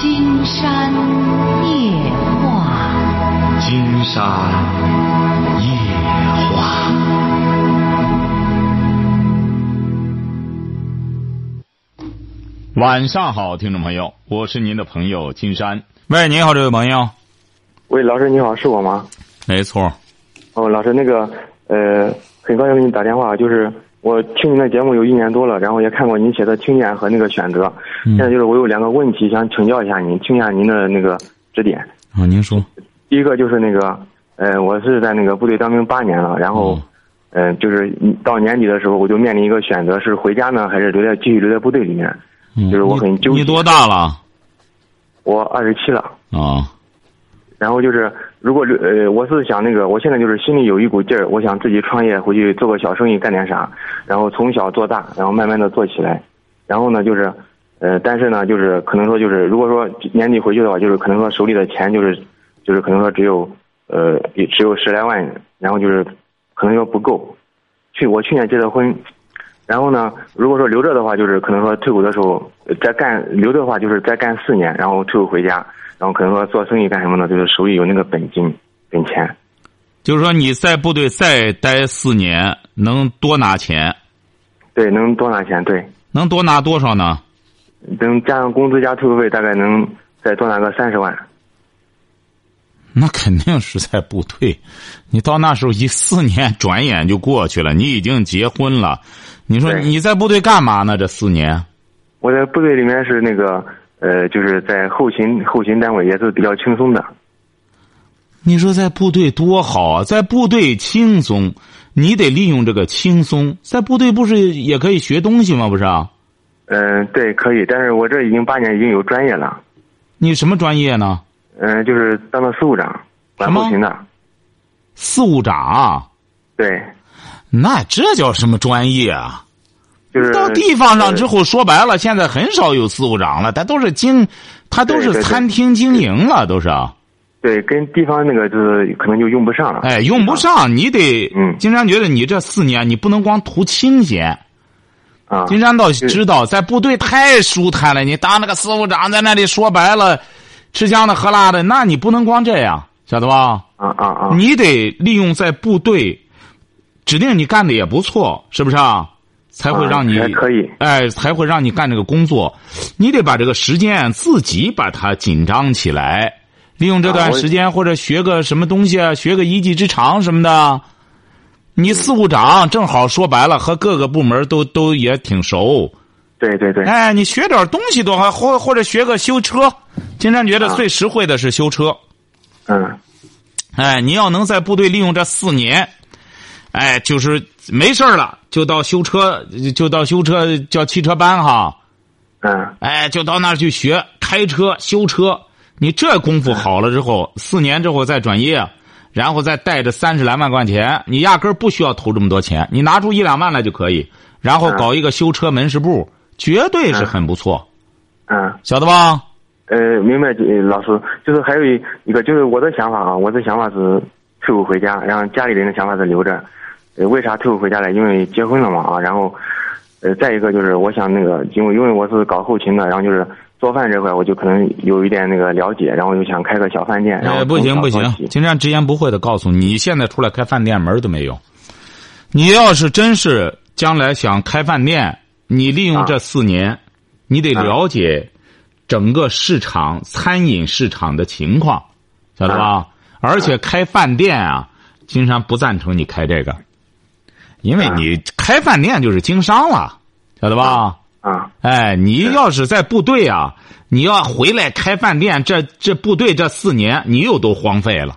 金山夜话，金山夜话。晚上好，听众朋友，我是您的朋友金山。喂，你好，这位朋友。喂，老师你好，是我吗？没错。哦，老师，那个呃，很高兴给你打电话，就是我听您的节目有一年多了，然后也看过您写的听见和那个选择，现在就是我有两个问题想请教一下您，听一下您的那个指点。啊，您说。第一个就是那个，呃，我是在那个部队当兵八年了，然后，嗯，就是到年底的时候，我就面临一个选择，是回家呢，还是留在继续留在部队里面？就是我很纠结。你多大了？我二十七了。啊。然后就是，如果呃，我是想那个，我现在就是心里有一股劲儿，我想自己创业，回去做个小生意，干点啥，然后从小做大，然后慢慢的做起来。然后呢，就是，呃，但是呢，就是可能说，就是如果说年底回去的话，就是可能说手里的钱就是，就是可能说只有，呃，只有十来万，然后就是，可能说不够。去我去年结的婚，然后呢，如果说留着的话，就是可能说退伍的时候再干，留着的话就是再干四年，然后退伍回家。然后可能说做生意干什么呢？就是手里有那个本金、本钱。就是说你在部队再待四年，能多拿钱？对，能多拿钱。对，能多拿多少呢？能加上工资加退伍费，大概能再多拿个三十万。那肯定是在部队，你到那时候一四年转眼就过去了，你已经结婚了。你说你在部队干嘛呢？这四年？我在部队里面是那个。呃，就是在后勤后勤单位也是比较轻松的。你说在部队多好啊，在部队轻松，你得利用这个轻松。在部队不是也可以学东西吗？不是啊？嗯，对，可以。但是我这已经八年，已经有专业了。你什么专业呢？嗯，就是当了事务长，管后勤的。事务长。对。那这叫什么专业啊？就是到地方上之后，说白了，现在很少有司务长了，他都是经，他都是餐厅经营了，都是。对，跟地方那个就是可能就用不上了。哎，用不上，你得。嗯。金山觉得你这四年，你不能光图清闲。啊。金山倒知道，在部队太舒坦了。你当那个司务长，在那里说白了，吃香的喝辣的，那你不能光这样，晓得吧？啊啊啊！你得利用在部队，指定你干的也不错，是不是啊？才会让你可以哎，才会让你干这个工作。你得把这个时间自己把它紧张起来，利用这段时间或者学个什么东西啊，学个一技之长什么的。你司务长正好说白了，和各个部门都都也挺熟。对对对。哎，你学点东西多好，或或者学个修车。经常觉得最实惠的是修车。嗯。哎，你要能在部队利用这四年。哎，就是没事了，就到修车，就到修车叫汽车班哈。嗯。哎，就到那儿去学开车、修车。你这功夫好了之后，四年之后再转业，然后再带着三十来万块钱，你压根儿不需要投这么多钱，你拿出一两万来就可以，然后搞一个修车门市部，绝对是很不错。嗯。晓得吧？呃，明白，老师，就是还有一一个，就是我的想法啊，我的想法是退伍回家，然后家里人的想法是留着。呃，为啥退伍回家来？因为结婚了嘛啊，然后，呃，再一个就是我想那个，因为因为我是搞后勤的，然后就是做饭这块，我就可能有一点那个了解，然后就想开个小饭店。哎，不行不行，金山直言不讳的告诉你，你现在出来开饭店门都没有。你要是真是将来想开饭店，你利用这四年，你得了解整个市场餐饮市场的情况，晓得吧？而且开饭店啊，金山不赞成你开这个。因为你开饭店就是经商了，晓得吧？啊，哎，你要是在部队啊，你要回来开饭店，这这部队这四年你又都荒废了。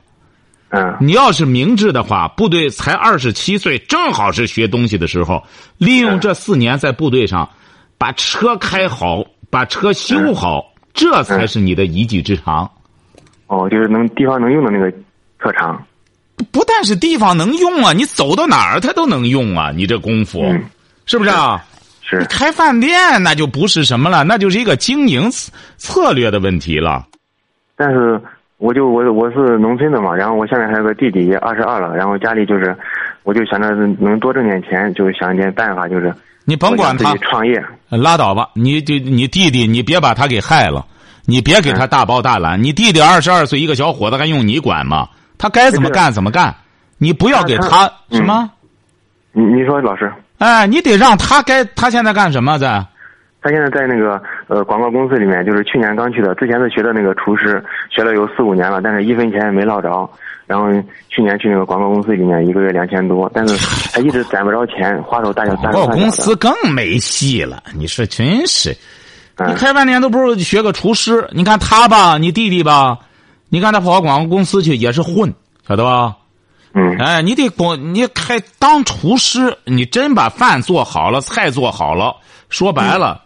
嗯，你要是明智的话，部队才二十七岁，正好是学东西的时候，利用这四年在部队上，把车开好，把车修好，这才是你的一技之长。哦，就是能地方能用的那个特长。不但是地方能用啊，你走到哪儿他都能用啊！你这功夫，是不是啊？是。开饭店那就不是什么了，那就是一个经营策略的问题了。但是，我就我我是农村的嘛，然后我现在还有个弟弟，也二十二了，然后家里就是，我就想着能多挣点钱，就想一点办法，就是你甭管他创业，拉倒吧，你就你弟弟，你别把他给害了。你别给他大包大揽。你弟弟二十二岁一个小伙子，还用你管吗？他该怎么干怎么干，你不要给他嗯什么？你你说老师，哎，你得让他该他现在干什么在？他现在在那个呃广告公司里面，就是去年刚去的，之前是学的那个厨师，学了有四五年了，但是一分钱也没捞着。然后去年去那个广告公司里面，一个月两千多，但是他一直攒不着钱，花手大脚大手广告。公司更没戏了。你说真是，嗯你开半年都不如学个厨师。你看他吧，你弟弟吧，你看他跑广告公司去也是混，晓得吧？嗯哎，你得光你开当厨师，你真把饭做好了，菜做好了，说白了，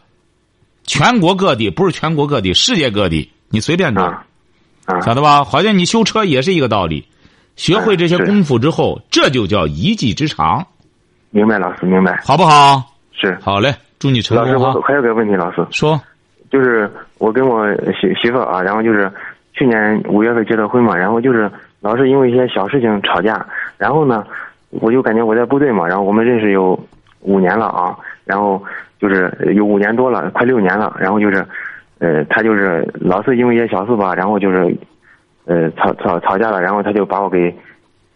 全国各地不是全国各地，世界各地，你随便找，啊啊晓得吧？好像你修车也是一个道理，学会这些功夫之后，这就叫一技之长，明白老师明白好不好？是。好嘞，祝你成功老师！我还有个问题，老师，说，就是我跟我媳媳妇啊，然后就是去年五月份结的婚嘛，然后就是老是因为一些小事情吵架，然后呢，我就感觉我在部队嘛，然后我们认识有五年了啊，然后就是有五年多了，快六年了，然后就是，呃，他就是老是因为一些小事吧，然后就是，呃，吵吵吵架了，然后他就把我给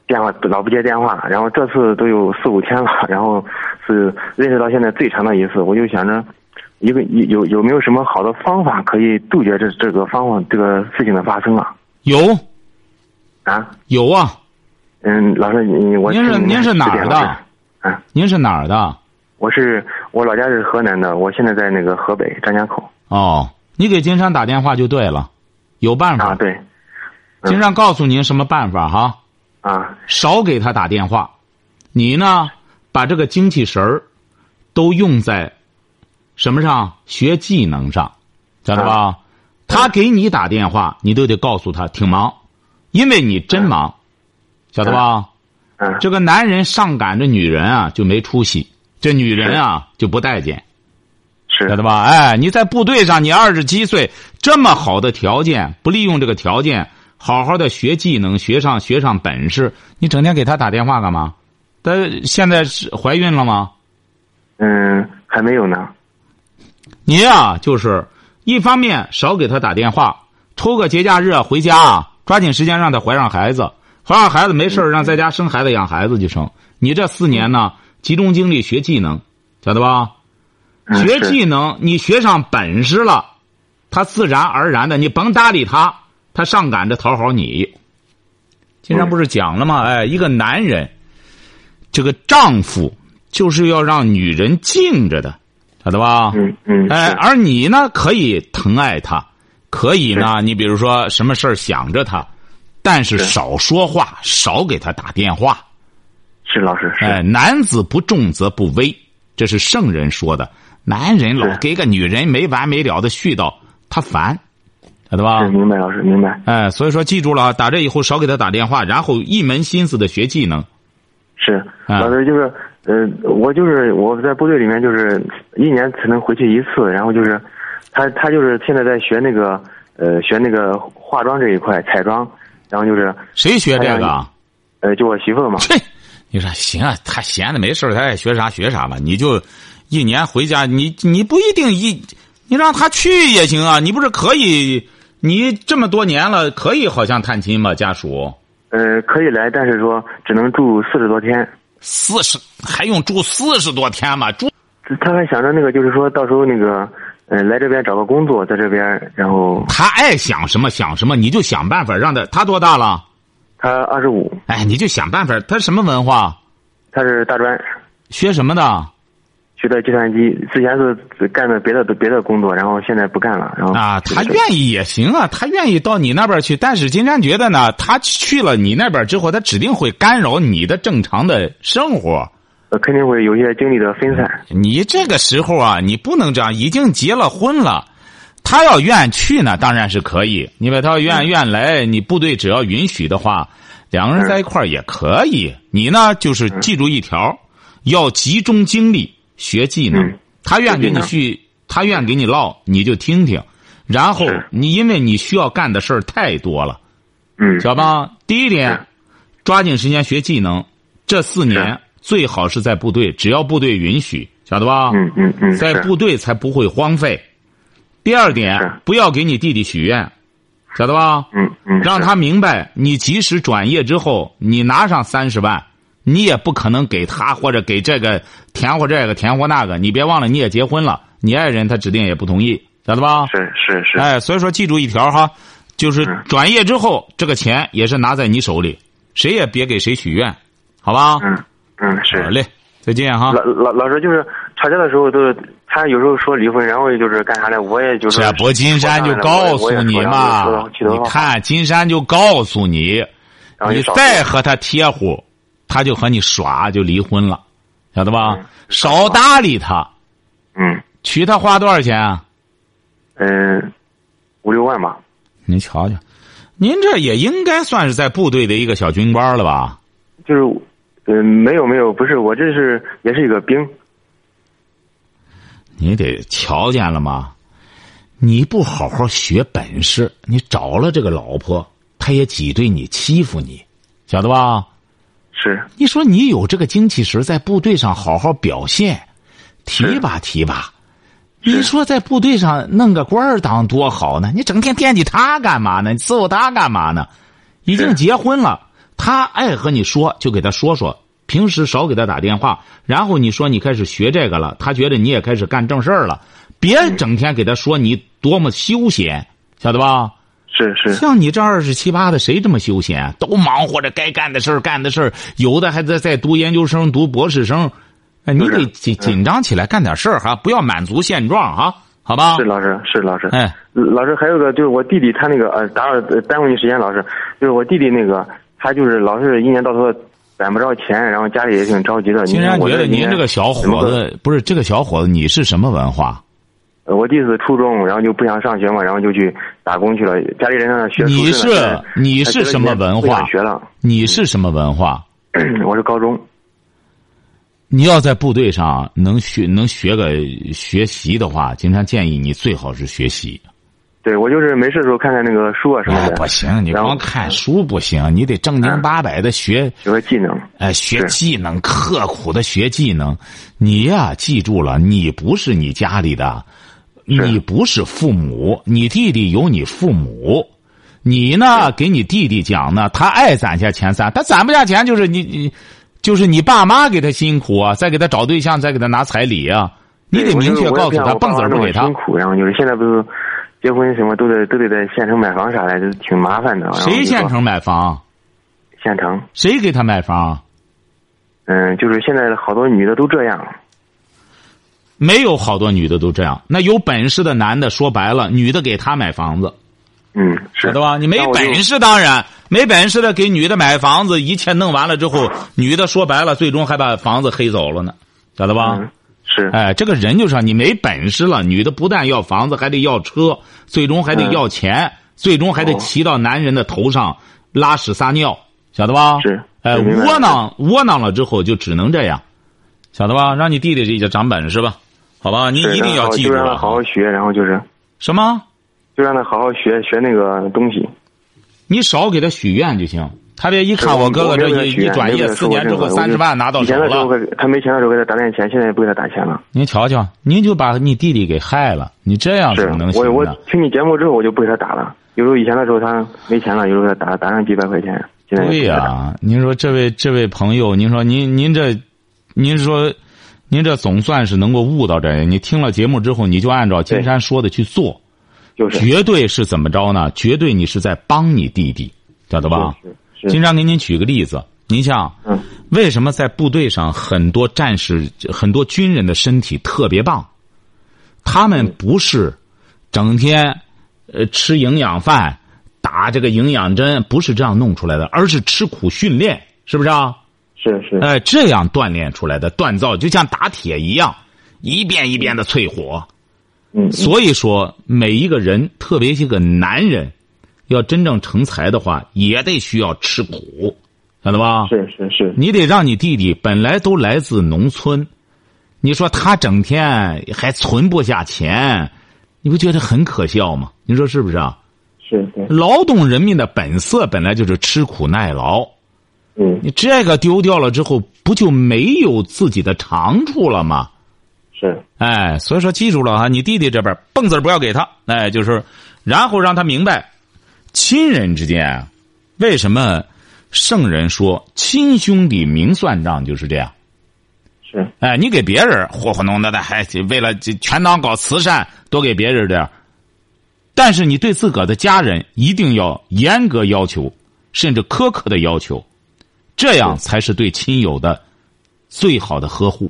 电话老不接电话，然后这次都有四五天了，然后是认识到现在最长的一次，我就想着。一个有有有没有什么好的方法可以杜绝这这个方法这个事情的发生啊？有。啊，有啊，嗯，老师你我您是您是哪儿的？啊，您是哪儿的？我是我老家是河南的，我现在在那个河北张家口。哦，你给金山打电话就对了，有办法。啊，对。金山告诉您什么办法哈？啊。少给他打电话，你呢，把这个精气神儿都用在什么上？学技能上，晓得吧？他给你打电话，你都得告诉他挺忙，因为你真忙，晓得吧？嗯这个男人上赶着女人啊，就没出息；这女人啊，就不待见，是晓得吧？哎，你在部队上，你二十七岁，这么好的条件，不利用这个条件，好好的学技能，学上学上本事，你整天给他打电话干嘛？她现在是怀孕了吗？嗯还没有呢你呀、就是一方面少给他打电话，抽个节假日啊回家啊，抓紧时间让他怀上孩子，怀上孩子没事儿让在家生孩子养孩子就成。你这四年呢，集中精力学技能，晓得吧？嗯学技能，你学上本事了，他自然而然的，你甭搭理他，他上赶着讨好你。经常不是讲了吗？哎，一个男人，这个丈夫就是要让女人敬着的，晓得吧？嗯嗯哎，而你呢，可以疼爱他，可以呢，你比如说什么事儿想着他，但是是少说话，少给他打电话。是老师是哎，男子不重则不威，这是圣人说的。男人老给个女人没完没了的絮叨，他烦，晓得吧是？明白老师明白哎，所以说记住了啊，打这以后少给他打电话，然后一门心思的学技能。是啊老师就是呃我就是我在部队里面就是一年才能回去一次，然后就是他他就是现在在学那个呃学那个化妆这一块彩妆，然后就是谁学这个啊？呃就我媳妇儿嘛。嘿，你说行啊，他闲的没事儿他爱学啥学啥吧。你就一年回家，你你不一定一，你让他去也行啊。你不是可以，你这么多年了，可以好像探亲吗？家属呃，可以来，但是说只能住四十多天。四十还用住四十多天吗？住他还想着那个，就是说到时候那个，呃，来这边找个工作，在这边，然后他爱想什么想什么，你就想办法让他。他多大了？他二十五，哎，你就想办法。他什么文化？他是大专，学什么的？学的计算机，之前是干的别的别的工作，然后现在不干了，然后啊，他愿意也行啊，他愿意到你那边去。但是金山觉得呢，他去了你那边之后，他指定会干扰你的正常的生活。呃肯定会有一些精力的分散。你这个时候啊，你不能这样，已经结了婚了。他要愿去呢，当然是可以。你把他愿愿来，你部队只要允许的话，两个人在一块儿也可以。你呢，就是记住一条，要集中精力学技能嗯。他愿给你学去，他愿给你唠，你就听听。然后你因为你需要干的事儿太多了，嗯，晓得吧？第一点，抓紧时间学技能。这四年最好是在部队，只要部队允许，晓得吧？嗯嗯嗯，在部队才不会荒废。第二点，不要给你弟弟许愿，晓得吧？嗯嗯，让他明白，你即使转业之后，你拿上三十万，你也不可能给他或者给这个填或这个填或那个。你别忘了，你也结婚了，你爱人他指定也不同意，晓得吧？是是是，哎，所以说记住一条哈，就是嗯转业之后，这个钱也是拿在你手里，谁也别给谁许愿，好吧？嗯嗯是好。嘞，再见哈。老老老师就是吵架的时候都是他有时候说离婚，然后就是干啥呢？我也就是这不金山就告诉你嘛，你看金山就告诉你，你再和他贴乎，他就和你耍，就离婚了，晓得吧？嗯少搭理他，嗯娶她花多少钱啊？嗯五六万吧。您瞧瞧，您这也应该算是在部队的一个小军官了吧？就是，嗯，没有没有，不是，我这是也是一个兵。你得瞧见了吗？你不好好学本事，你找了这个老婆，她也挤兑你、欺负你，晓得吧？是，你说你有这个精气神，在部队上好好表现，提拔提拔。你说在部队上弄个官儿当多好呢？你整天惦记他干嘛呢？你伺候他干嘛呢？已经结婚了，他爱和你说就给他说说，平时少给他打电话。然后你说你开始学这个了，他觉得你也开始干正事儿了，别整天给他说你多么休闲，晓得吧？是是，像你这二十七八的，谁这么休闲？都忙活着该干的事儿，干的事儿，有的还在在读研究生、读博士生。哎，你得紧紧张起来，干点事儿哈，不要满足现状哈，好吧是？老师，是老师。哎，老师还有个就是我弟弟，他那个呃，打扰呃耽误你时间，老师，就是我弟弟那个，他就是老是一年到头攒不着钱，然后家里也挺着急的。竟然觉得您这个小伙子不是这个小伙子，你是什么文化？呃我弟是初中，然后就不想上学嘛，然后就去打工去了。家里人让他学你是你是什么文化？学了，你是什么文化？我是高中。你要在部队上能学能学个学习的话，经常建议你最好是学习。对，我就是没事的时候看看那个书啊什么哎，的。不行，你光看书不行，你得正经八百的学。学个技能。哎，学技能，刻苦的学技能。你呀，记住了，你不是你家里的，你不是父母，你弟弟有你父母。你呢，给你弟弟讲呢，他爱攒下钱攒，他攒不下钱，就是你你，就是你爸妈给他辛苦啊，再给他找对象，再给他拿彩礼啊。你得明确告诉他，蹦子儿不给他辛。苦，然后就是现在不是结婚什么都得都得在县城买房啥的，就挺麻烦的。谁县？城买房？县城。谁给他买房？嗯，就是现在好多女的都这样。没有好多女的都这样。那有本事的男的，说白了，女的给他买房子。嗯，是的吧？你没本事，当然没本事的给女的买房子，一切弄完了之后，女的说白了，最终还把房子黑走了呢，晓得吧？嗯，是。哎，这个人就是你没本事了，女的不但要房子，还得要车，最终还得要钱，最终还得骑到男人的头上拉屎撒尿，晓得吧？是哎，窝囊窝囊了之后就只能这样，晓得吧？让你弟弟这就长本事吧，好吧？你一定要记住让他好好学，然后就是什么？就让他好好学学那个东西。你少给他许愿就行。他别一看我哥哥这一一转业四年之后三十万拿到手以前的时候了，他没钱的时候给他打点钱，现在也不给他打钱了。您瞧瞧，您就把你弟弟给害了，你这样是怎么能我我？听你节目之后，我就不给他打了。有时候以前的时候他没钱了，有时候给他打打上几百块钱，对呀、您说这位这位朋友，您说您您这，您说，您这总算是能够悟到这，你听了节目之后，你就按照金山说的去做，就是绝对是怎么着呢？绝对你是在帮你弟弟，晓得吧？金山给您举个例子，您像，嗯为什么在部队上很多战士、很多军人的身体特别棒？他们不是整天呃吃营养饭、打这个营养针，不是这样弄出来的，而是吃苦训练，是不是啊？是是哎，这样锻炼出来的锻造，就像打铁一样，一遍一遍的淬火。嗯嗯所以说，每一个人，特别是个男人，要真正成才的话，也得需要吃苦，晓得吧？是是是你得让你弟弟本来都来自农村，你说他整天还存不下钱，你不觉得很可笑吗？你说是不是啊？是对劳动人民的本色本来就是吃苦耐劳，嗯。你这个丢掉了之后，不就没有自己的长处了吗？是，哎，所以说记住了哈，你弟弟这边蹦子不要给他，哎，就是，然后让他明白，亲人之间啊，为什么圣人说亲兄弟明算账就是这样。是，哎，你给别人糊糊弄的的，还为了这全当搞慈善，多给别人点但是你对自个的家人一定要严格要求，甚至苛刻的要求，这样才是对亲友的最好的呵护，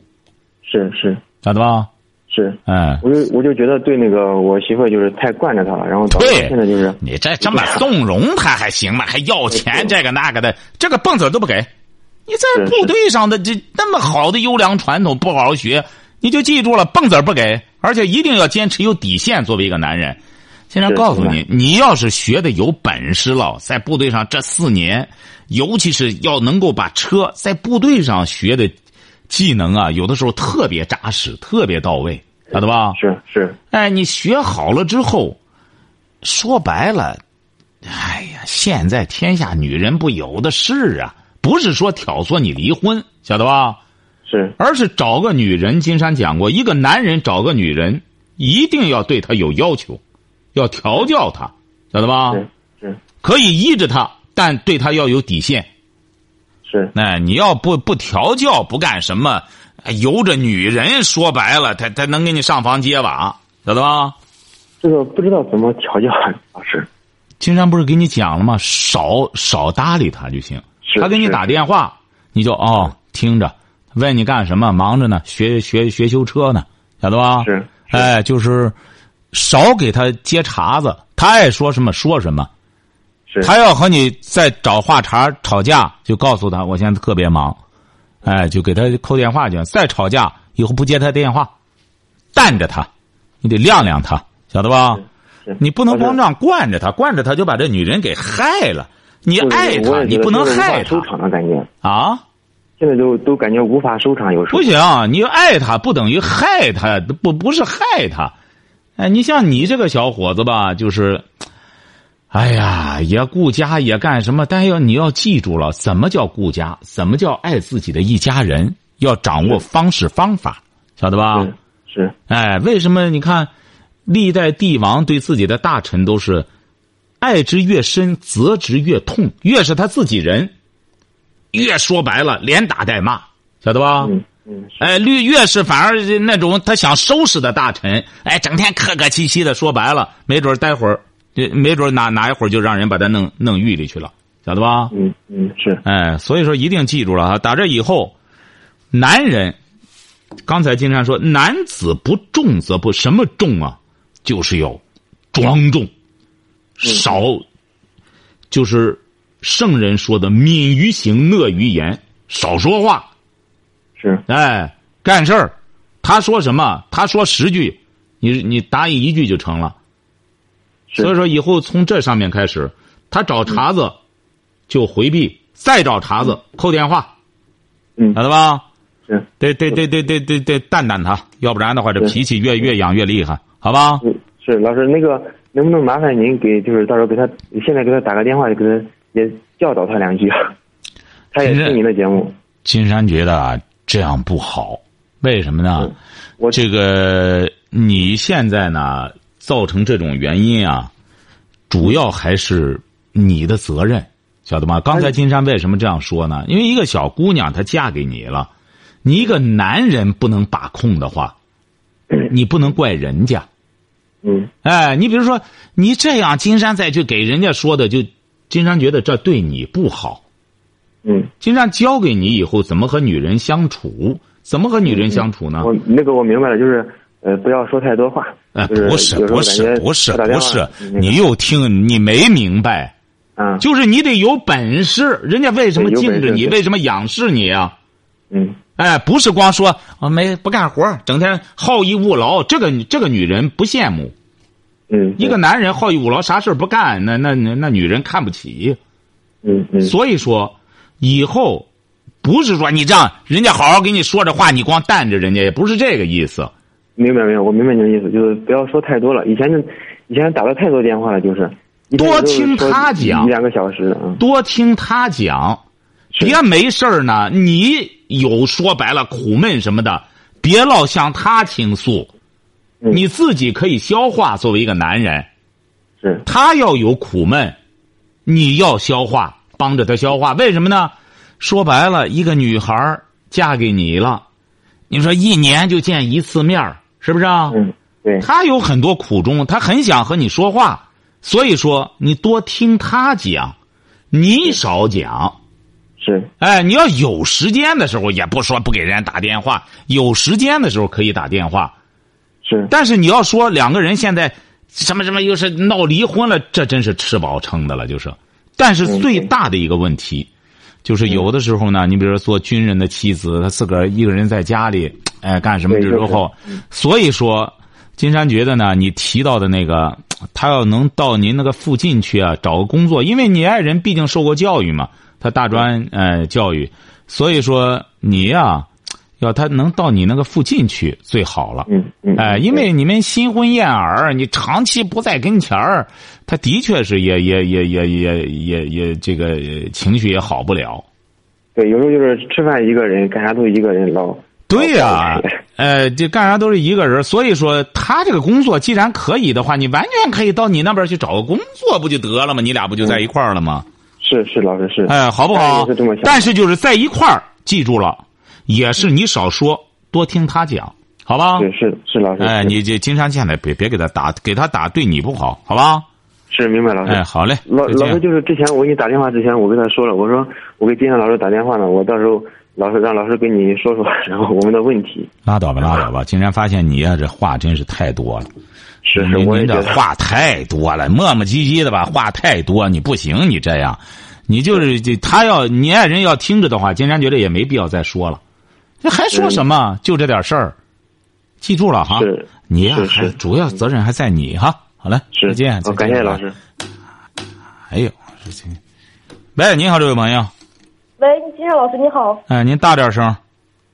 是是咋的吧？是，哎，我就我就觉得对那个我媳妇就是太惯着她了，然后对现在就是你这这么纵容她还行吗？还要钱这个那个的，这个蹦子都不给。你在部队上的这那么好的优良传统不好好学，你就记住了，蹦子不给，而且一定要坚持有底线。作为一个男人，现在告诉你，你要是学的有本事了，在部队上这四年，尤其是要能够把车在部队上学的技能啊，有的时候特别扎实，特别到位，晓得吧？是是哎，你学好了之后，说白了，哎呀，现在天下女人不有的是啊，不是说挑唆你离婚，晓得吧？是而是找个女人。金山讲过，一个男人找个女人，一定要对她有要求，要调教他，晓得吧？是是可以依着他，但对他要有底线。是哎，你要不不调教，不干什么，哎由着女人，说白了，他他能给你上房揭瓦，晓得吧？这个不知道怎么调教，老师金山不是给你讲了吗？少少搭理他就行。是是他给你打电话，你就哦听着，问你干什么？忙着呢，学学学修车呢，晓得吧？是是哎，就是少给他接茬子，他爱说什么说什么。是他要和你再找话茬吵架，就告诉他我现在特别忙，哎，就给他扣电话去。再吵架以后不接他电话，淡着他，你得晾晾他，晓得吧？你不能光这样惯着他，惯着他就把这女人给害了。你就是爱他，你不能害他收场的感觉，啊！现在都都感觉无法收场，有时候不行，你爱他不等于害他，不不是害他。哎，你像你这个小伙子吧，就是，哎呀，也顾家也干什么，但要你要记住了，怎么叫顾家，怎么叫爱自己的一家人，要掌握方式方法，晓得吧？是是哎，为什么你看，历代帝王对自己的大臣都是爱之越深，责之越痛，越是他自己人，越说白了连打带骂，晓得吧？哎，越越是反而那种他想收拾的大臣，哎，整天客客气气的，说白了，没准待会儿，这没准哪哪一会儿就让人把他弄弄狱里去了，晓得吧？嗯嗯是哎，所以说一定记住了哈，打这以后，男人，刚才金山说，男子不重则不什么重啊，就是要庄重，少，就是圣人说的敏于行，讷于言，少说话。是。哎，干事儿，他说什么，他说十句，你你答应一句就成了。所以说，以后从这上面开始，他找茬子就回避，再找茬子扣电话，嗯。晓得吧？是。得得得得得得得淡淡他，要不然的话，这脾气越越养越厉害，好吧？是是老师那个能不能麻烦您给就是到时候给他现在给他打个电话，给他也教导他两句，他也其实听您的节目，金山觉得啊，这样不好，为什么呢？我这个你现在呢，造成这种原因啊，主要还是你的责任，晓得吗？刚才金山为什么这样说呢？因为一个小姑娘她嫁给你了，你一个男人不能把控的话，你不能怪人家。嗯哎，你比如说你这样，金山再去给人家说的，就金山觉得这对你不好。嗯，金山教给你以后怎么和女人相处，怎么和女人相处呢？我那个我明白了，就是呃不要说太多话，哎，就是不是不是不是不是，你又听你没明白，啊。就是你得有本事，人家为什么敬着你，为什么仰视你啊？嗯。哎，不是光说啊没不干活，整天好逸恶劳，这个这个女人不羡慕。嗯一个男人好逸恶劳，啥事儿不干，那那那那女人看不起。嗯嗯。所以说，以后不是说你这样，人家好好给你说着话，你光淡着人家，也不是这个意思。明白明白，我明白你的意思，就是不要说太多了。以前就以前打了太多电话了，就是多听他讲一两个小时，嗯，多听他讲，别没事儿呢。你有说白了苦闷什么的，别老向他倾诉，嗯你自己可以消化。作为一个男人，是他要有苦闷，你要消化，帮着他消化。为什么呢？说白了，一个女孩儿嫁给你了，你说一年就见一次面儿是不是啊？嗯对他有很多苦衷，他很想和你说话，所以说你多听他讲，你少讲。是哎，你要有时间的时候，也不说不给人家打电话，有时间的时候可以打电话。是但是你要说两个人现在什么什么又是闹离婚了，这真是吃饱撑的了，就是。但是最大的一个问题，就是有的时候呢，你比如说做军人的妻子，她自个儿一个人在家里，哎，干什么对之后，所以说，金山觉得呢，你提到的那个，他要能到您那个附近去啊，找个工作，因为你爱人毕竟受过教育嘛，他大专呃教育，所以说你呀、要他能到你那个附近去最好了。嗯嗯哎，因为你们新婚燕尔，你长期不在跟前儿，他的确是也也也也也也也这个呃情绪也好不了。对，有时候就是吃饭一个人，干啥都一个人唠。对呀、捞呃，这干啥都是一个人，所以说他这个工作既然可以的话，你完全可以到你那边去找个工作，不就得了吗？你俩不就在一块儿了吗？是是，老师是。哎，好不好是？但是就是在一块儿，记住了，也是你少说，多听他讲，好吧？对是是，老师。哎，你这金山现在别别给他打，给他打对你不好，好吧？是明白，老师。哎，好嘞，老老师就是之前我给你打电话之前，我跟他说了，我说我给金山老师打电话呢，我到时候老师让老师跟你说说，然后我们的问题。拉倒吧，拉倒吧！竟然发现你呀、这话真是太多了。是是，您我也觉得。您这话太多了，磨磨唧唧的吧，话太多，你不行，你这样，你就是这他要你爱人要听着的话，金山觉得也没必要再说了，这还说什么？就这点事儿，记住了哈。是你呀、还主要责任还在你哈。好嘞，是再见，再好，见感谢老师。哎呦，这这，喂，你好，这位朋友，喂，金山老师你好。哎，您大点声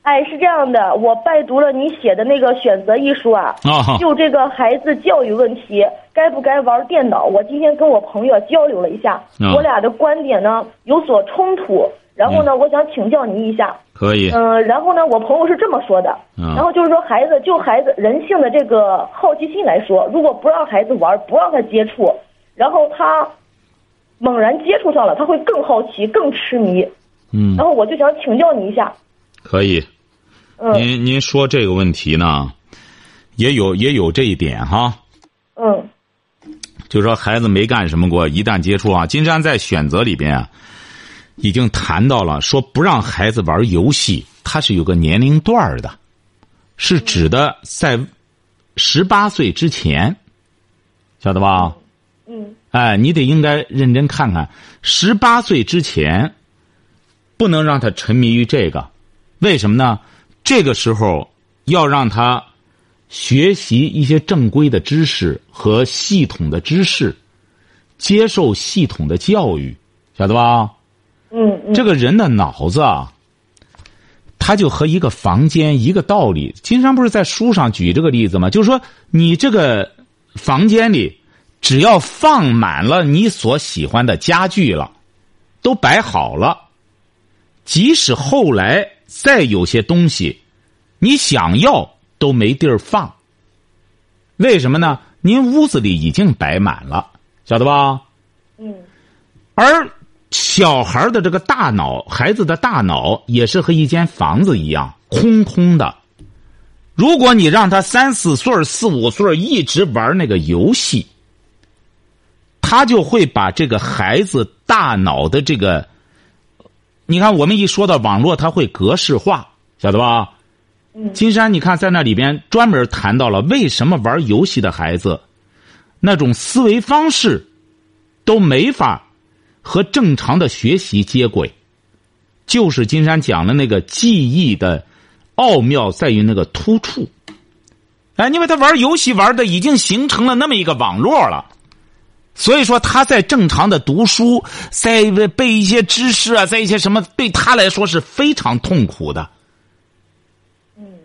哎，是这样的，我拜读了你写的那个《选择》一书啊，啊。就这个孩子教育问题，该不该玩电脑？我今天跟我朋友交流了一下，嗯我俩的观点呢有所冲突。然后呢，我想请教您一下，可以，嗯、然后呢，我朋友是这么说的，嗯然后就是说孩子就孩子人性的这个好奇心来说，如果不让孩子玩，不让他接触，然后他猛然接触上了，他会更好奇、更痴迷。嗯。然，后我就想请教你一下，可以。嗯。您您说这个问题呢，也有也有这一点哈。嗯。就说孩子没干什么过，一旦接触啊，金山在选择里边啊，已经谈到了，说不让孩子玩游戏，它是有个年龄段的，是指的在十八岁之前，晓得吧？嗯哎，你得应该认真看看，十八岁之前，不能让他沉迷于这个，为什么呢？这个时候要让他学习一些正规的知识和系统的知识，接受系统的教育，晓得吧？嗯嗯，这个人的脑子啊，他就和一个房间一个道理。金山不是在书上举这个例子吗？就是说，你这个房间里只要放满了你所喜欢的家具了，都摆好了，即使后来再有些东西，你想要都没地儿放。为什么呢？您屋子里已经摆满了，晓得吧？嗯而小孩的这个大脑，孩子的大脑也是和一间房子一样空空的。如果你让他三四岁、四五岁一直玩那个游戏，他就会把这个孩子大脑的这个，你看，我们一说到网络，他会格式化，晓得吧？金山，你看在那里边专门谈到了为什么玩游戏的孩子，那种思维方式都没法和正常的学习接轨，就是金山讲的那个记忆的奥妙在于那个突触。哎，因为他玩游戏玩的已经形成了那么一个网络了，所以说他在正常的读书，在背一些知识啊，在一些什么，对他来说是非常痛苦的。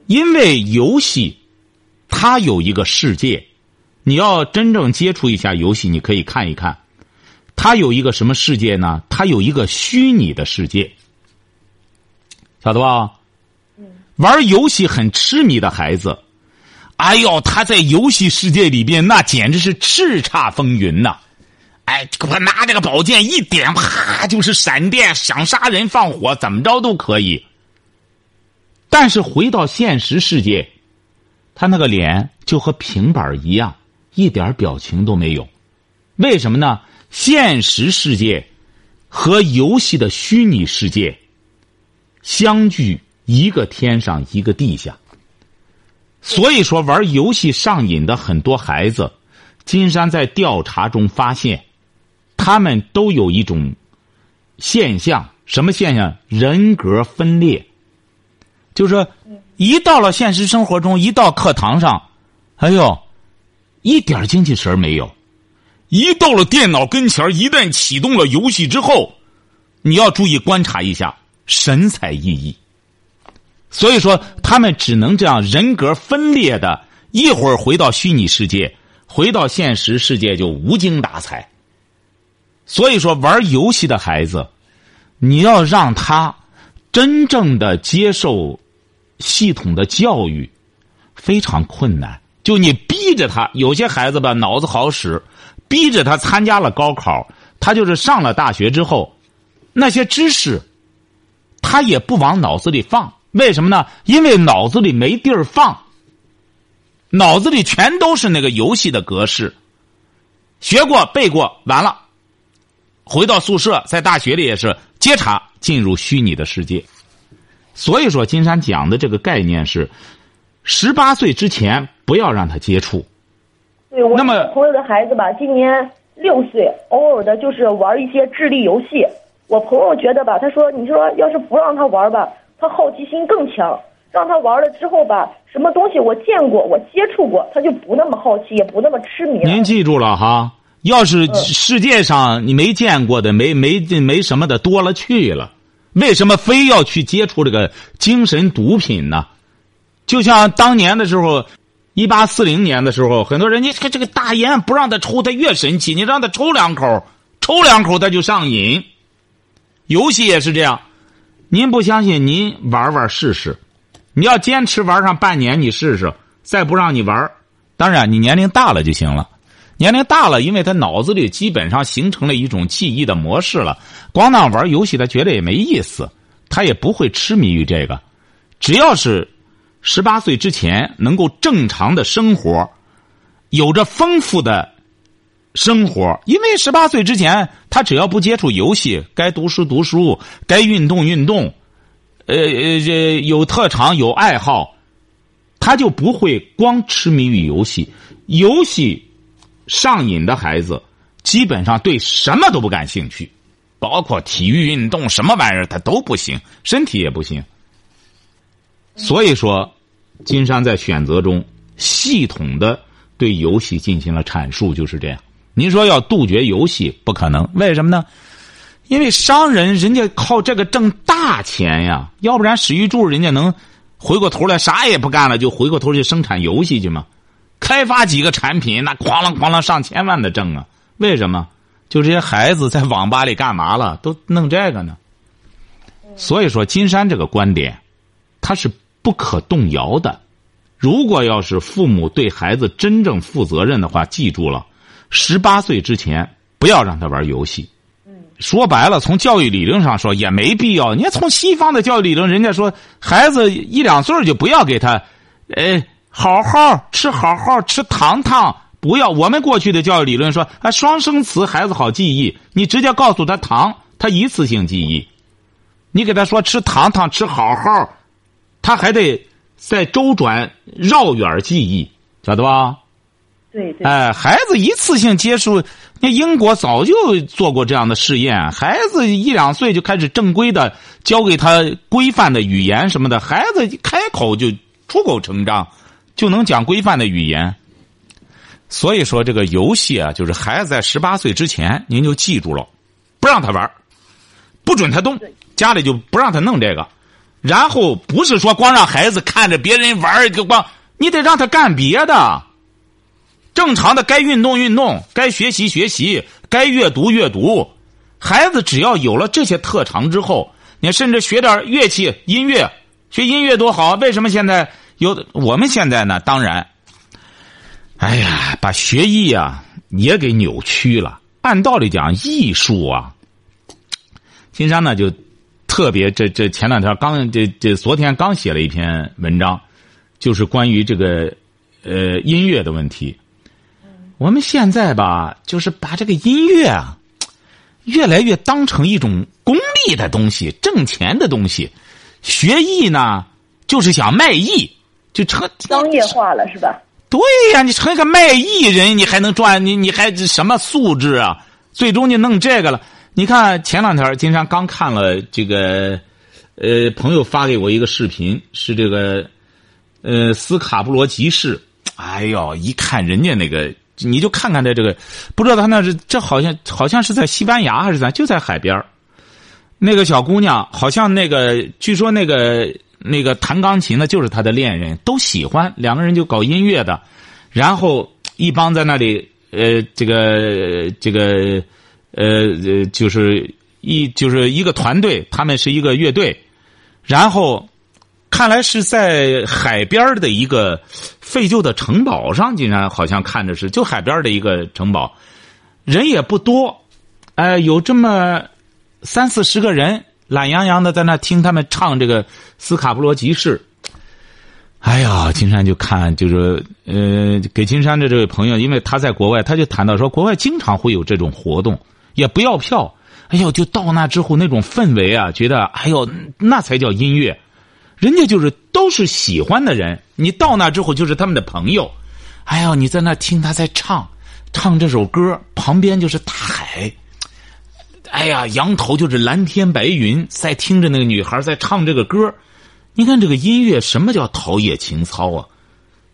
因为游戏，它有一个世界，你要真正接触一下游戏，你可以看一看，他有一个什么世界呢？他有一个虚拟的世界，晓得吧？玩游戏很痴迷的孩子，哎呦，他在游戏世界里边那简直是叱咤风云呐！哎，我拿这个宝剑一点，啪就是闪电，想杀人放火，怎么着都可以。但是回到现实世界，他那个脸就和平板一样，一点表情都没有。为什么呢？现实世界和游戏的虚拟世界相距一个天上一个地下。所以说，玩游戏上瘾的很多孩子，金山在调查中发现。他们都有一种现象，什么现象？人格分裂。就是一到了现实生活中，一到课堂上，哎呦，一点精气神没有；一到了电脑跟前一旦启动了游戏之后，你要注意观察一下，神采奕奕。所以说，他们只能这样人格分裂的，一会儿回到虚拟世界，回到现实世界就无精打采。所以说，玩游戏的孩子，你要让他真正的接受系统的教育，非常困难。就你逼着他，有些孩子吧脑子好使，逼着他参加了高考，他就是上了大学之后，那些知识他也不往脑子里放。为什么呢？因为脑子里没地儿放，脑子里全都是那个游戏的格式，学过背过，完了。回到宿舍，在大学里也是接茬进入虚拟的世界。所以说，金山讲的这个概念是：十八岁之前不要让他接触。对，我那么朋友的孩子吧，今年六岁，偶尔的就是玩一些智力游戏。我朋友觉得吧，他说：“你说要是不让他玩吧，他好奇心更强；让他玩了之后吧，什么东西我见过，我接触过，他就不那么好奇，也不那么痴迷。”您记住了哈。要是世界上你没见过的、没没没什么的多了去了，为什么非要去接触这个精神毒品呢？就像当年的时候，一八四零年的时候，很多人你看这个大烟不让他抽，他越神气；你让他抽两口，抽两口他就上瘾。游戏也是这样，您不相信，您玩玩试试。你要坚持玩上半年，你试试，再不让你玩，当然你年龄大了就行了。年龄大了，因为他脑子里基本上形成了一种记忆的模式了。光那玩游戏，他觉得也没意思，他也不会痴迷于这个。只要是十八岁之前能够正常的生活，有着丰富的生活，因为十八岁之前，他只要不接触游戏，该读书读书，该运动运动，呃呃，这有特长有爱好，他就不会光痴迷于游戏，游戏。上瘾的孩子，基本上对什么都不感兴趣，包括体育运动什么玩意儿他都不行，身体也不行。所以说，金山在选择中系统的对游戏进行了阐述，就是这样。您说要杜绝游戏不可能，为什么呢？因为商人人家靠这个挣大钱呀，要不然史玉柱人家能回过头来啥也不干了，就回过头去生产游戏去吗？开发几个产品，那哐啷哐啷上千万的挣啊！为什么？就这些孩子在网吧里干嘛了？都弄这个呢？所以说，金山这个观点，他是不可动摇的。如果要是父母对孩子真正负责任的话，记住了，十八岁之前不要让他玩游戏。说白了，从教育理论上说也没必要。你看，从西方的教育理论，人家说孩子一两岁就不要给他，呃。好好吃，好好吃糖糖，不要。我们过去的教育理论说啊，双生词孩子好记忆，你直接告诉他糖，他一次性记忆。你给他说吃糖糖，吃好好，他还得再周转绕远记忆，晓得吧？对对。哎，孩子一次性接触，那英国早就做过这样的试验，孩子一两岁就开始正规的教给他规范的语言什么的，孩子一开口就出口成章。就能讲规范的语言，所以说这个游戏啊，就是孩子在十八岁之前，您就记住了，不让他玩，不准他动，家里就不让他弄这个。然后不是说光让孩子看着别人玩就光，你得让他干别的。正常的该运动运动，该学习学习，该阅读阅读。孩子只要有了这些特长之后，你甚至学点乐器音乐。学音乐多好。为什么现在有我们现在呢？当然，哎呀，把学艺啊也给扭曲了。按道理讲，艺术啊，金山呢就特别这这前两天刚这这昨天刚写了一篇文章，就是关于这个呃音乐的问题。我们现在吧，就是把这个音乐啊，越来越当成一种功利的东西、挣钱的东西。学艺呢，就是想卖艺，就成商业化了，是吧？对呀，你成一个卖艺人，你还能赚？你你还什么素质啊？最终就弄这个了。你看前两天，金山刚看了这个，呃，朋友发给我一个视频，是这个，呃，斯卡布罗集市。哎呦，一看人家那个。你就看看他这个，不知道他那是这好像好像是在西班牙还是在就在海边那个小姑娘好像那个据说那个那个弹钢琴的就是他的恋人，都喜欢两个人就搞音乐的，然后一帮在那里呃这个这个呃呃就是一就是一个团队，他们是一个乐队，然后。看来是在海边的一个废旧的城堡上，竟然好像看着是就海边的一个城堡，人也不多，哎，有这么三四十个人懒洋洋的在那听他们唱这个斯卡布罗集市。哎呀，金山就看就是呃，给金山的这位朋友，因为他在国外，他就谈到说，国外经常会有这种活动，也不要票。哎呦，就到那之后那种氛围啊，觉得哎呦，那才叫音乐。人家就是都是喜欢的人，你到那之后就是他们的朋友。哎呀，你在那听他在唱，唱这首歌，旁边就是大海。哎呀，仰头就是蓝天白云，在听着那个女孩在唱这个歌。你看这个音乐，什么叫陶冶情操啊？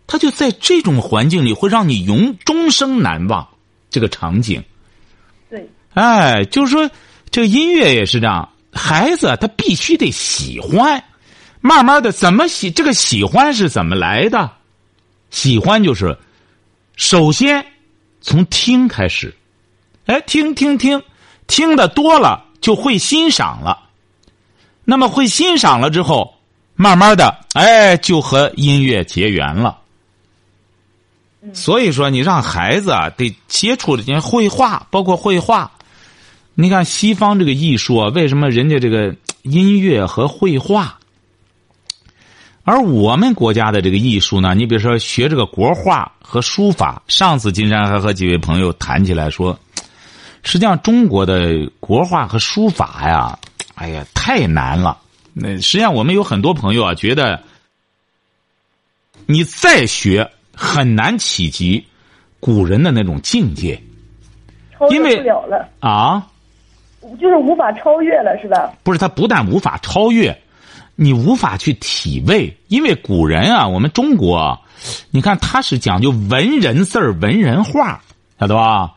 他就在这种环境里，会让你永终生难忘这个场景。对，哎，就是说这个音乐也是这样，孩子他必须得喜欢。慢慢的，怎么喜这个喜欢是怎么来的？喜欢就是，首先从听开始，哎，听听听，听的多了就会欣赏了。那么会欣赏了之后，慢慢的，哎，就和音乐结缘了。所以说，你让孩子啊，得接触这些绘画，包括绘画。你看西方这个艺术啊，为什么人家这个音乐和绘画？而我们国家的这个艺术呢，你比如说学这个国画和书法。上次金山还和几位朋友谈起来说，实际上中国的国画和书法呀，哎呀，太难了。那实际上我们有很多朋友啊，觉得你再学很难企及古人的那种境界，因为啊，就是无法超越了，是吧？不是，他不但无法超越。你无法去体味，因为古人啊，我们中国，你看他是讲究文人字儿、文人画，晓得吧？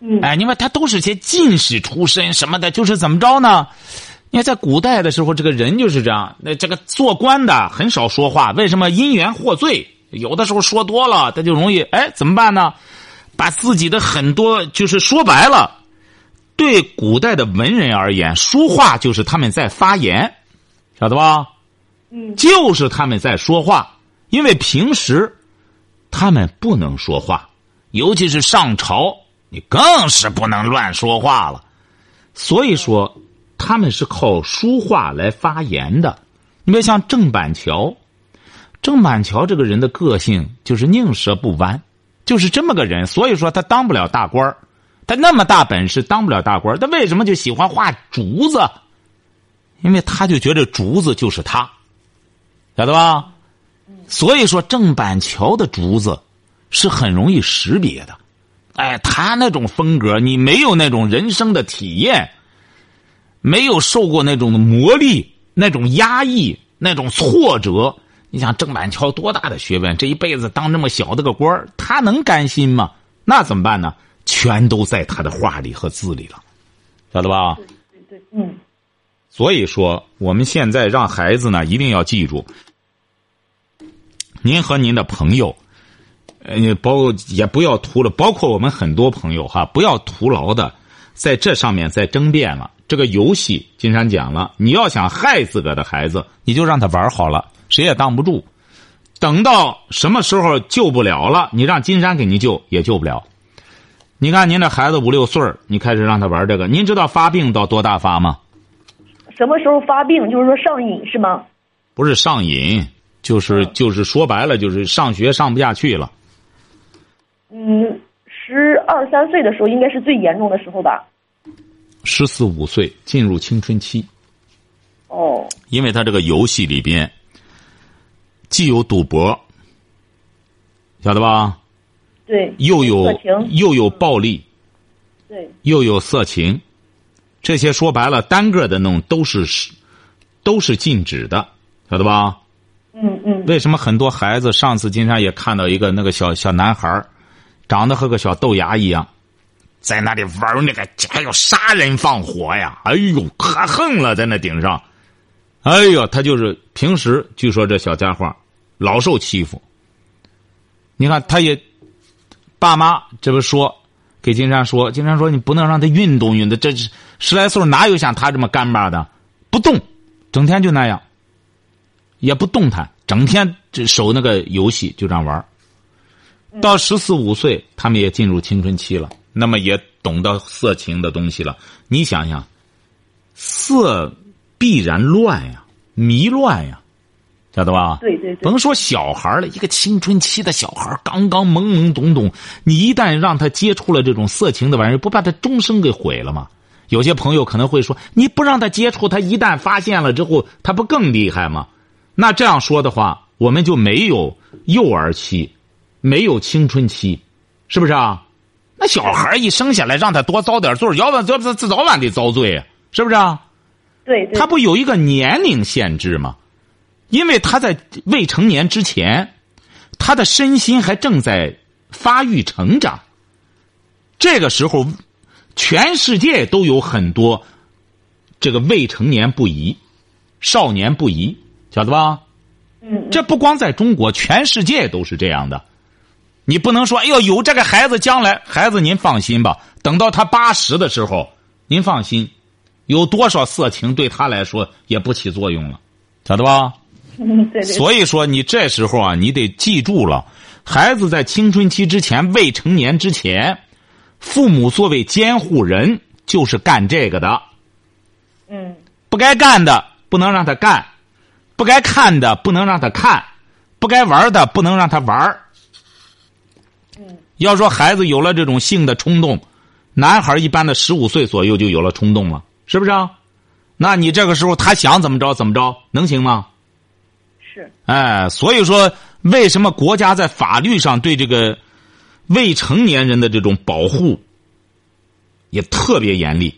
嗯。哎，你看他都是些进士出身什么的，就是怎么着呢？你看在古代的时候，这个人就是这样，那这个做官的很少说话，为什么因缘获罪？有的时候说多了，他就容易哎，怎么办呢？把自己的很多就是说白了，对古代的文人而言，书画就是他们在发言。晓得吧？嗯，就是他们在说话，因为平时他们不能说话，尤其是上朝，你更是不能乱说话了。所以说，他们是靠书画来发言的。你别像郑板桥，郑板桥这个人的个性就是宁折不弯，就是这么个人。所以说，他当不了大官他那么大本事当不了大官他为什么就喜欢画竹子？因为他就觉得竹子就是他，晓得吧？所以说郑板桥的竹子是很容易识别的。哎，他那种风格，你没有那种人生的体验，没有受过那种磨砺、那种压抑、那种挫折。你想郑板桥多大的学问？这一辈子当这么小的个官他能甘心吗？那怎么办呢？全都在他的画里和字里了，晓得吧？对对，嗯。所以说，我们现在让孩子呢，一定要记住，您和您的朋友，呃，包也不要徒了，包括我们很多朋友哈，不要徒劳的在这上面再争辩了。这个游戏，金山讲了，你要想害自个的孩子，你就让他玩好了，谁也挡不住。等到什么时候救不了了，你让金山给你救也救不了。你看您这孩子五六岁儿你开始让他玩这个，您知道发病到多大发吗？什么时候发病？就是说上瘾是吗？不是上瘾，就是就是说白了，就是上学上不下去了。嗯，十二三岁的时候应该是最严重的时候吧？十四五岁进入青春期，哦，因为他这个游戏里边既有赌博，晓得吧？对，又有又有暴力，对，又有色情，这些说白了单个的弄都是是都是禁止的，晓得吧？嗯嗯，为什么很多孩子？上次金山也看到一个那个小小男孩儿长得和个小豆芽一样，在那里玩那个，还要杀人放火呀！哎呦，可横了，在那顶上。哎呦，他就是平时据说这小家伙老受欺负。你看，他也爸妈这不说给金山说，金山说你不能让他运动运动，这是十来岁哪有像他这么干巴的？不动，整天就那样。也不动弹，整天这守那个游戏就这样玩到十四五岁，他们也进入青春期了，那么也懂得色情的东西了。你想想，色必然乱呀，迷乱呀，晓得吧？对对对，甭说小孩了，一个青春期的小孩，刚刚懵懵懂懂，你一旦让他接触了这种色情的玩意儿，不把他终生给毁了吗？有些朋友可能会说，你不让他接触，他一旦发现了之后，他不更厉害吗？那这样说的话，我们就没有幼儿期，没有青春期，是不是啊？那小孩一生下来，让他多遭点罪儿，要不然早早早晚得遭罪啊，是不是啊？对对，他不有一个年龄限制吗？因为他在未成年之前，他的身心还正在发育成长。这个时候，全世界都有很多这个未成年不宜、少年不宜，晓得吧？嗯，这不光在中国，全世界都是这样的。你不能说，哎呦，有这个孩子，将来孩子您放心吧，等到他八十的时候，您放心，有多少色情对他来说也不起作用了，晓得吧？嗯对对，所以说，你这时候啊，你得记住了，孩子在青春期之前、未成年之前，父母作为监护人就是干这个的，嗯。不该干的不能让他干，不该看的不能让他看，不该玩的不能让他玩儿。嗯。要说孩子有了这种性的冲动，男孩一般的十五岁左右就有了冲动了，是不是啊？那你这个时候他想怎么着怎么着，能行吗？是，哎，所以说，为什么国家在法律上对这个未成年人的这种保护也特别严厉？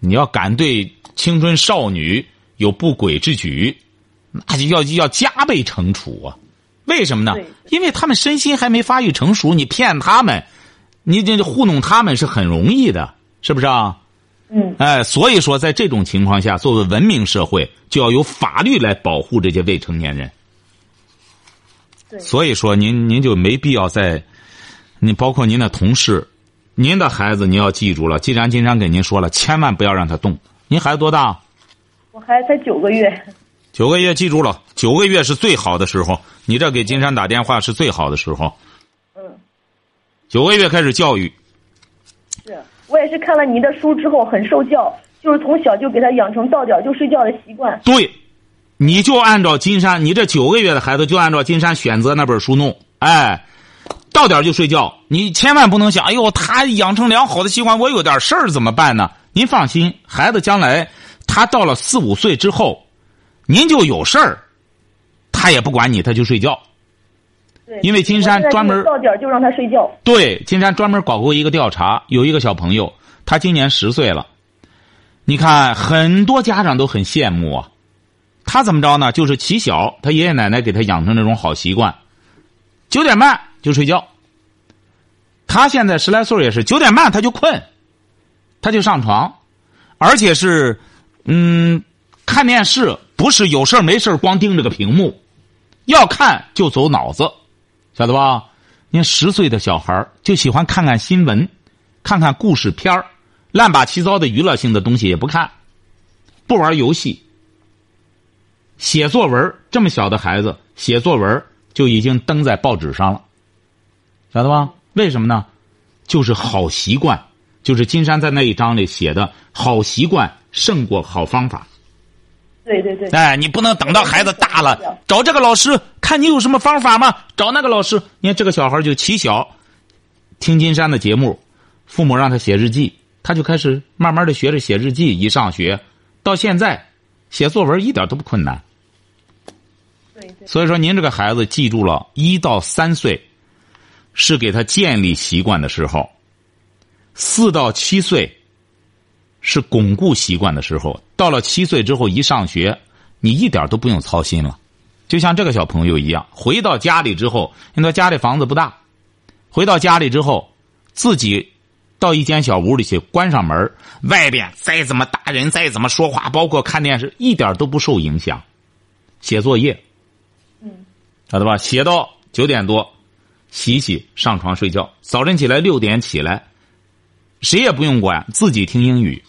你要敢对青春少女有不轨之举，那就要要加倍惩处啊！为什么呢？因为他们身心还没发育成熟，你骗他们，你这糊弄他们是很容易的，是不是啊？嗯哎，所以说，在这种情况下，作为文明社会，就要有法律来保护这些未成年人。对，所以说，您您就没必要在，你包括您的同事，您的孩子，您要记住了。既然金山给您说了，千万不要让他动。您孩子多大？我孩子才九个月，九个月，记住了，九个月是最好的时候。你这给金山打电话是最好的时候。嗯，九个月开始教育，是我也是看了您的书之后很受教，就是从小就给他养成到点就睡觉的习惯。对，你就按照金山，你这九个月的孩子就按照金山选择那本书弄，哎，到点就睡觉。你千万不能想，哎呦，他养成良好的习惯，我有点事儿怎么办呢？您放心，孩子将来他到了四五岁之后，您就有事儿，他也不管你，他就睡觉。对，因为金山专门到点就让他睡觉。对，金山专门搞过一个调查，有一个小朋友，他今年十岁了。你看，很多家长都很羡慕啊。他怎么着呢？就是起小，他爷爷奶奶给他养成这种好习惯，九点半就睡觉。他现在十来岁也是九点半他就困，他就上床，而且是，嗯，看电视不是有事儿没事儿光盯着个屏幕，要看就走脑子，晓得吧？你看十岁的小孩就喜欢看看新闻，看看故事片，乱八七糟的娱乐性的东西也不看，不玩游戏，写作文。这么小的孩子写作文就已经登在报纸上了，晓得吧？为什么呢？就是好习惯，就是金山在那一章里写的好习惯胜过好方法。对对对。哎，你不能等到孩子大了找这个老师，看你有什么方法吗？找那个老师。你看这个小孩就起小，听金山的节目，父母让他写日记，他就开始慢慢的学着写日记。一上学，到现在，写作文一点都不困难。对对。所以说，您这个孩子记住了，一到三岁是给他建立习惯的时候，四到七岁是巩固习惯的时候。到了七岁之后，一上学，你一点都不用操心了。就像这个小朋友一样，回到家里之后，因为他家里房子不大，回到家里之后，自己到一间小屋里去，关上门，外边再怎么大人再怎么说话，包括看电视，一点都不受影响。写作业，嗯，晓得吧？写到九点多，洗洗，上床睡觉。早晨起来六点起来，谁也不用管，自己听英语。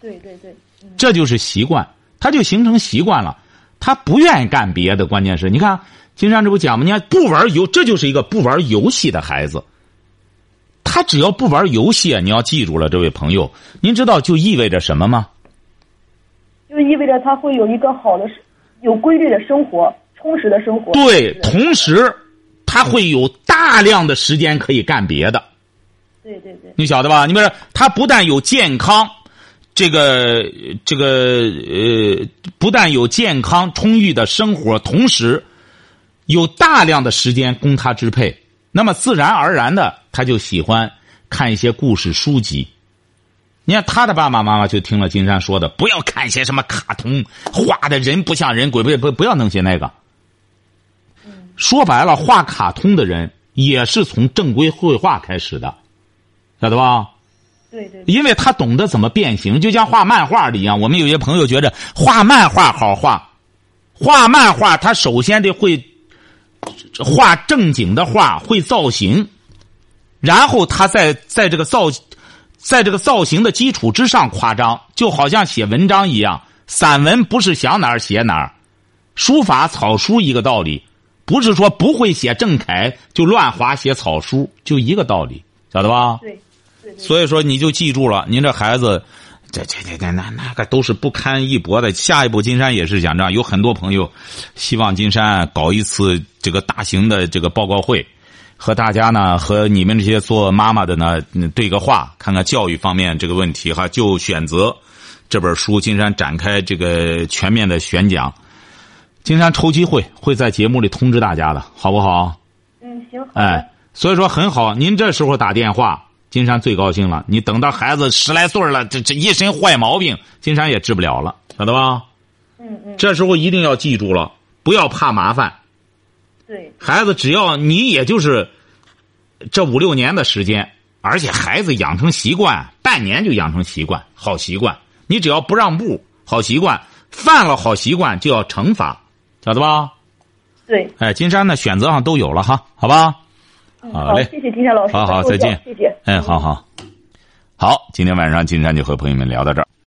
对对对，这就是习惯，他就形成习惯了。他不愿意干别的，关键是你看金山这不讲吗？你看不玩游，这就是一个不玩游戏的孩子。他只要不玩游戏，你要记住了，这位朋友，您知道就意味着什么吗？就意味着他会有一个好的、有规律的生活，充实的生活。对，同时他会有大量的时间可以干别的。对对对，你晓得吧？你比如说，他不但有健康。这个这个呃，不但有健康充裕的生活，同时有大量的时间供他支配，那么自然而然的他就喜欢看一些故事书籍。你看他的爸爸妈妈就听了金山说的，不要看一些什么卡通，画的人不像人，鬼不不不要弄些那个。说白了，画卡通的人也是从正规绘画开始的，晓得吧？对对，因为他懂得怎么变形，就像画漫画的一样。我们有些朋友觉得画漫画好画，画漫画他首先得会画正经的画，会造型，然后他在在这个造，在这个造型的基础之上夸张，就好像写文章一样。散文不是想哪儿写哪儿，书法草书一个道理，不是说不会写正楷就乱划写草书，就一个道理，晓得吧？对。所以说，你就记住了，您这孩子，这这这这那那个都是不堪一搏的。下一步，金山也是讲这样，有很多朋友希望金山搞一次这个大型的这个报告会，和大家呢，和你们这些做妈妈的呢对个话，看看教育方面这个问题哈。就选择这本书，金山展开这个全面的宣讲。金山抽机会会在节目里通知大家的，好不好？嗯，行。哎，所以说很好，您这时候打电话。金山最高兴了，你等到孩子十来岁了，这这一身坏毛病，金山也治不了了，晓得吧？嗯嗯。这时候一定要记住了，不要怕麻烦。对。孩子只要你也就是这五六年的时间，而且孩子养成习惯，半年就养成习惯，好习惯。你只要不让步，好习惯，犯了好习惯就要惩罚，晓得吧？对。哎，金山呢选择上都有了哈，好吧？好嘞，谢谢金山老师，好好再见，谢谢，哎，好好，好，今天晚上金山就和朋友们聊到这儿。